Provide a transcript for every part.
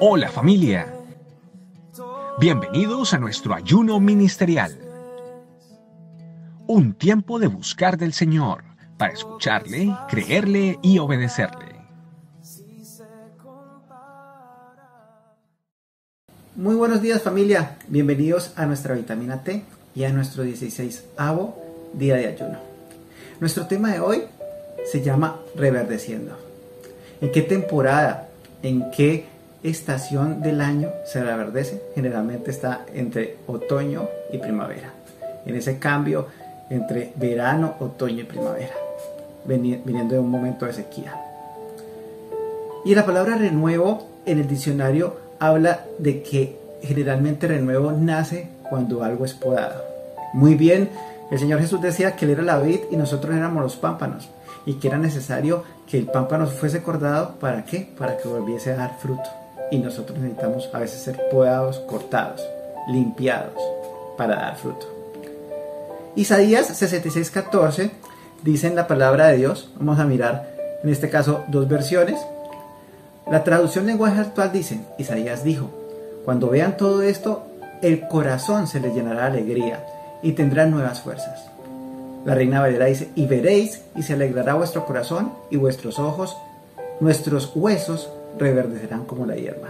Hola familia. Bienvenidos a nuestro ayuno ministerial. Un tiempo de buscar del Señor para escucharle, creerle y obedecerle. Muy buenos días familia, bienvenidos a nuestra vitamina T y a nuestro 16 avo día de ayuno. Nuestro tema de hoy se llama reverdeciendo. ¿En qué temporada, en qué estación del año se reverdece? Generalmente está entre otoño y primavera. En ese cambio entre verano, otoño y primavera, viniendo de un momento de sequía. Y la palabra renuevo en el diccionario habla de que generalmente renuevo nace cuando algo es podado. Muy bien, el Señor Jesús decía que Él era la vid y nosotros éramos los pámpanos y que era necesario que el pámpano fuese cortado ¿para qué? Para que volviese a dar fruto. Y nosotros necesitamos a veces ser podados, cortados, limpiados para dar fruto. Isaías 66:14 dice en la palabra de Dios, vamos a mirar en este caso dos versiones, la traducción lenguaje actual dice, Isaías dijo, cuando vean todo esto, el corazón se les llenará de alegría y tendrán nuevas fuerzas. La reina Valera dice, y veréis y se alegrará vuestro corazón y vuestros ojos, nuestros huesos reverdecerán como la hierba.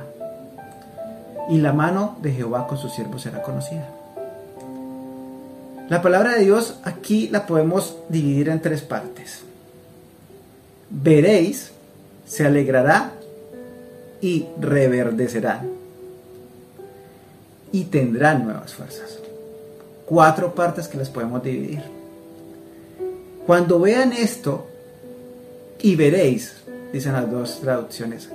Y la mano de Jehová con sus siervos será conocida. La palabra de Dios aquí la podemos dividir en tres partes. Veréis, se alegrará y reverdecerán y tendrán nuevas fuerzas. Cuatro partes que las podemos dividir. Cuando vean esto y veréis, dicen las dos traducciones,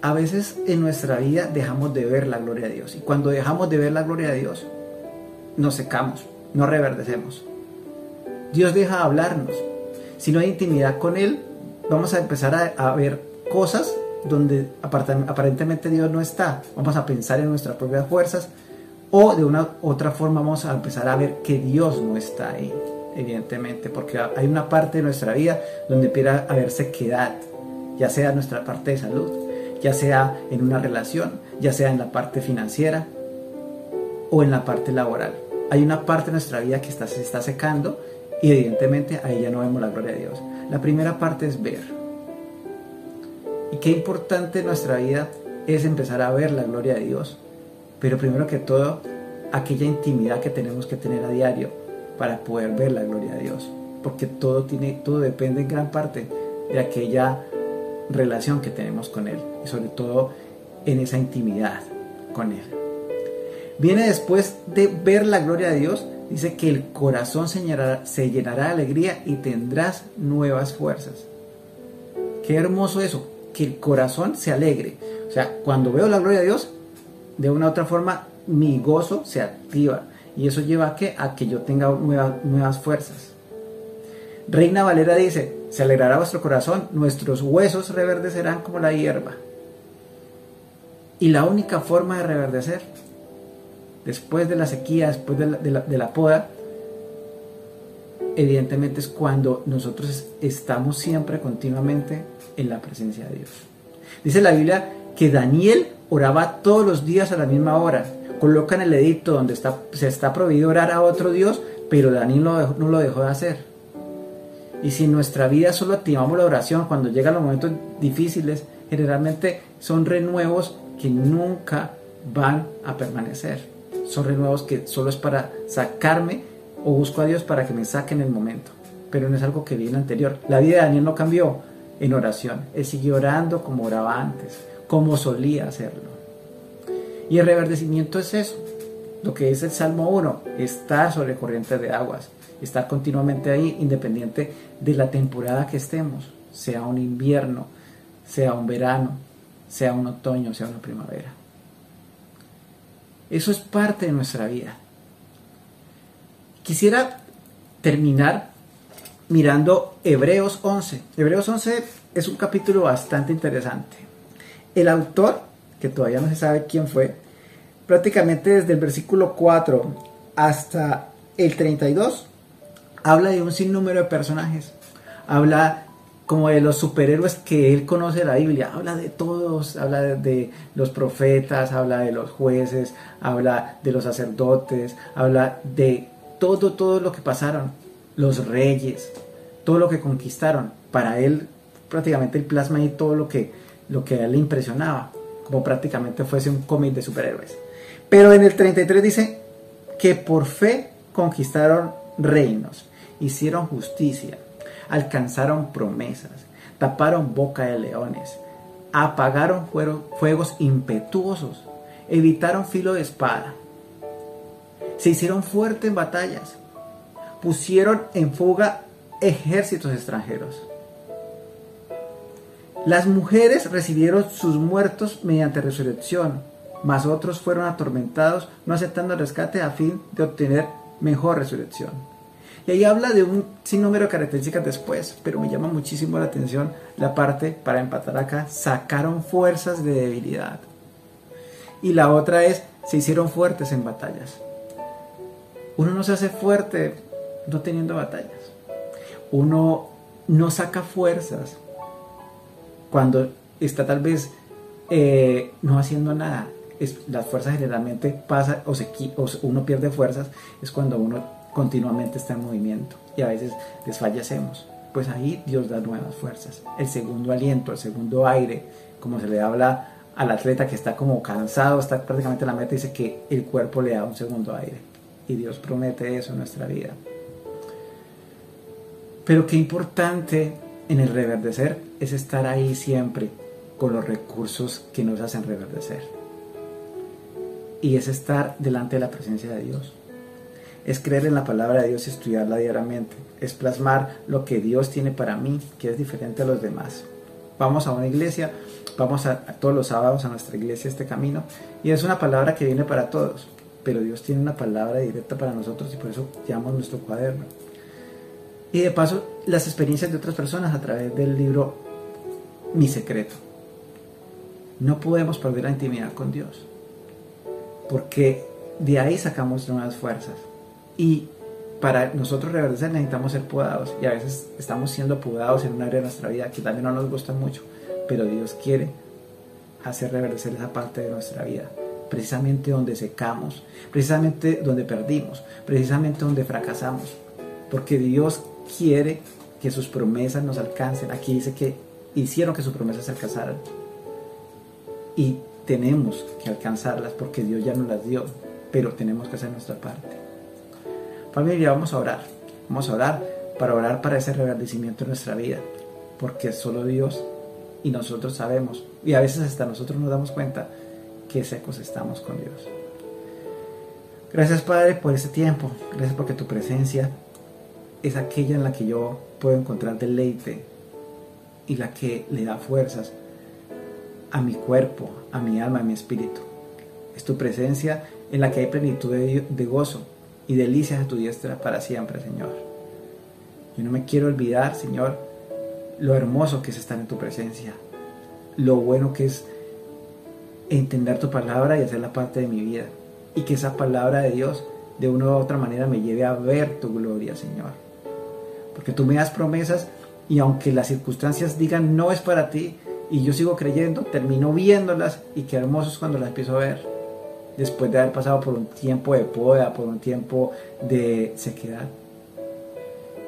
a veces en nuestra vida dejamos de ver la gloria de Dios. Y cuando dejamos de ver la gloria de Dios, nos secamos, no reverdecemos. Dios deja de hablarnos. Si no hay intimidad con Él, vamos a empezar a, a ver cosas donde aparentemente Dios no está. Vamos a pensar en nuestras propias fuerzas o de una otra forma vamos a empezar a ver que Dios no está ahí, evidentemente, porque hay una parte de nuestra vida donde empieza a haber sequedad, ya sea en nuestra parte de salud, ya sea en una relación, ya sea en la parte financiera o en la parte laboral. Hay una parte de nuestra vida que se está secando y evidentemente ahí ya no vemos la gloria de Dios. La primera parte es ver y qué importante en nuestra vida es empezar a ver la gloria de Dios. Pero primero que todo, aquella intimidad que tenemos que tener a diario para poder ver la gloria de Dios. Porque todo, tiene, todo depende en gran parte de aquella relación que tenemos con Él. Y sobre todo en esa intimidad con Él. Viene después de ver la gloria de Dios, dice que el corazón se llenará, se llenará de alegría y tendrás nuevas fuerzas. Qué hermoso eso, que el corazón se alegre. O sea, cuando veo la gloria de Dios, de una u otra forma, mi gozo se activa. Y eso lleva a que, a que yo tenga nuevas, nuevas fuerzas. Reina Valera dice, se alegrará vuestro corazón, nuestros huesos reverdecerán como la hierba. Y la única forma de reverdecer, después de la sequía, después de la, de la poda, evidentemente es cuando nosotros estamos siempre continuamente en la presencia de Dios. Dice la Biblia que Daniel oraba todos los días a la misma hora. Coloca en el edicto donde está, se está prohibido orar a otro Dios, pero Daniel no, no lo dejó de hacer. Y si en nuestra vida solo activamos la oración cuando llegan los momentos difíciles, generalmente son renuevos que nunca van a permanecer. Son renuevos que solo es para sacarme o busco a Dios para que me saque en el momento. Pero no es algo que viene anterior. La vida de Daniel no cambió en oración. Él siguió orando como oraba antes, como solía hacerlo. Y el reverdecimiento es eso. Lo que es el Salmo 1, estar sobre corrientes de aguas, estar continuamente ahí, independiente de la temporada que estemos, sea un invierno, sea un verano, sea un otoño, sea una primavera. Eso es parte de nuestra vida. Quisiera terminar mirando Hebreos 11. Hebreos 11 es un capítulo bastante interesante. El autor, que todavía no se sabe quién fue, prácticamente desde el versículo 4 hasta el 32, habla de un sinnúmero de personajes. Habla como de los superhéroes que él conoce de la Biblia. Habla de todos, habla de, los profetas, habla de los jueces, habla de los sacerdotes, habla de todo, todo lo que pasaron, los reyes, todo lo que conquistaron. Para él prácticamente el plasma ahí todo lo que, lo que a él le impresionaba, como prácticamente fuese un cómic de superhéroes. Pero en el 33 dice que por fe conquistaron reinos, hicieron justicia, alcanzaron promesas, taparon boca de leones, apagaron fuegos impetuosos, evitaron filo de espada, se hicieron fuertes en batallas, pusieron en fuga ejércitos extranjeros. Las mujeres recibieron sus muertos mediante resurrección, mas otros fueron atormentados no aceptando rescate a fin de obtener mejor resurrección. Y ahí habla de un sinnúmero de características después, pero me llama muchísimo la atención la parte, para empatar acá, sacaron fuerzas de debilidad. Y la otra es, se hicieron fuertes en batallas. Uno no se hace fuerte no teniendo batallas. Uno no saca fuerzas cuando está tal vez eh, no haciendo nada. Es, las fuerzas generalmente pasa o, se, o uno pierde fuerzas es cuando uno continuamente está en movimiento y a veces desfallecemos. Pues ahí Dios da nuevas fuerzas. El segundo aliento, el segundo aire, como se le habla al atleta que está como cansado, está prácticamente en la meta, dice que el cuerpo le da un segundo aire. Y Dios promete eso en nuestra vida. Pero qué importante en el reverdecer es estar ahí siempre con los recursos que nos hacen reverdecer. Y es estar delante de la presencia de Dios es creer en la palabra de Dios y estudiarla diariamente, es plasmar lo que Dios tiene para mí, que es diferente a los demás. Vamos a una iglesia, vamos a, todos los sábados a nuestra iglesia este camino, y es una palabra que viene para todos, pero Dios tiene una palabra directa para nosotros y por eso llamamos nuestro cuaderno. Y de paso, las experiencias de otras personas a través del libro Mi Secreto. No podemos perder la intimidad con Dios, porque de ahí sacamos nuevas fuerzas. Y para nosotros reverdecer necesitamos ser podados y a veces estamos siendo podados en un área de nuestra vida que también no nos gusta mucho, pero Dios quiere hacer reverdecer esa parte de nuestra vida, precisamente donde secamos, precisamente donde perdimos, precisamente donde fracasamos, porque Dios quiere que sus promesas nos alcancen. Aquí dice que hicieron que sus promesas se alcanzaran y tenemos que alcanzarlas porque Dios ya nos las dio, pero tenemos que hacer nuestra parte. Familia, vamos a orar. Vamos a orar para orar para ese reverdecimiento en nuestra vida. Porque solo Dios y nosotros sabemos, y a veces hasta nosotros nos damos cuenta, que secos estamos con Dios. Gracias Padre por este tiempo. Gracias porque tu presencia es aquella en la que yo puedo encontrar deleite y la que le da fuerzas a mi cuerpo, a mi alma, a mi espíritu. Es tu presencia en la que hay plenitud de, gozo, y delicias a tu diestra para siempre, Señor. Yo no me quiero olvidar, Señor, lo hermoso que es estar en tu presencia, lo bueno que es entender tu palabra y hacerla parte de mi vida, y que esa palabra de Dios de una u otra manera me lleve a ver tu gloria, Señor. Porque tú me das promesas y aunque las circunstancias digan no es para ti, y yo sigo creyendo, termino viéndolas y qué hermoso es cuando las empiezo a ver después de haber pasado por un tiempo de poda, por un tiempo de sequedad.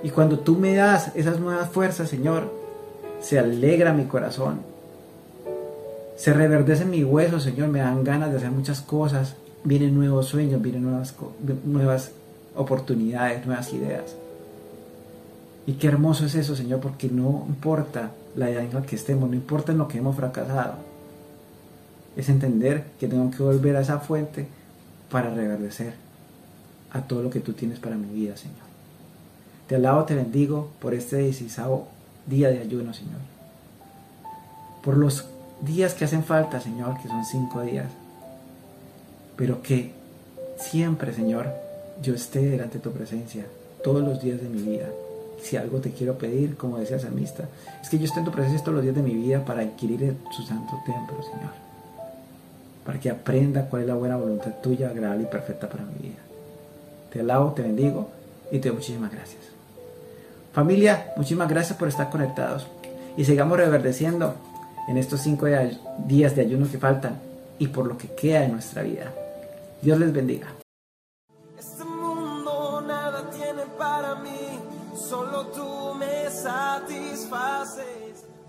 Y cuando tú me das esas nuevas fuerzas, Señor, se alegra mi corazón. Se reverdece mi hueso, Señor, me dan ganas de hacer muchas cosas. Vienen nuevos sueños, vienen nuevas, nuevas oportunidades, nuevas ideas. Y qué hermoso es eso, Señor, porque no importa la edad en la que estemos, no importa en lo que hemos fracasado es entender que tengo que volver a esa fuente para reverdecer a todo lo que tú tienes para mi vida, Señor. Te alabo, te bendigo por este decisado día de ayuno, Señor. Por los días que hacen falta, Señor, que son cinco días. Pero que siempre, Señor, yo esté delante de tu presencia todos los días de mi vida. Si algo te quiero pedir, como decía Samista, es que yo esté en tu presencia todos los días de mi vida para adquirir su santo templo, Señor para que aprenda cuál es la buena voluntad tuya, agradable y perfecta para mi vida. Te alabo, te bendigo y te doy muchísimas gracias. Familia, muchísimas gracias por estar conectados. y sigamos reverdeciendo en estos cinco días de ayuno que faltan y por lo que queda de nuestra vida. Dios les bendiga.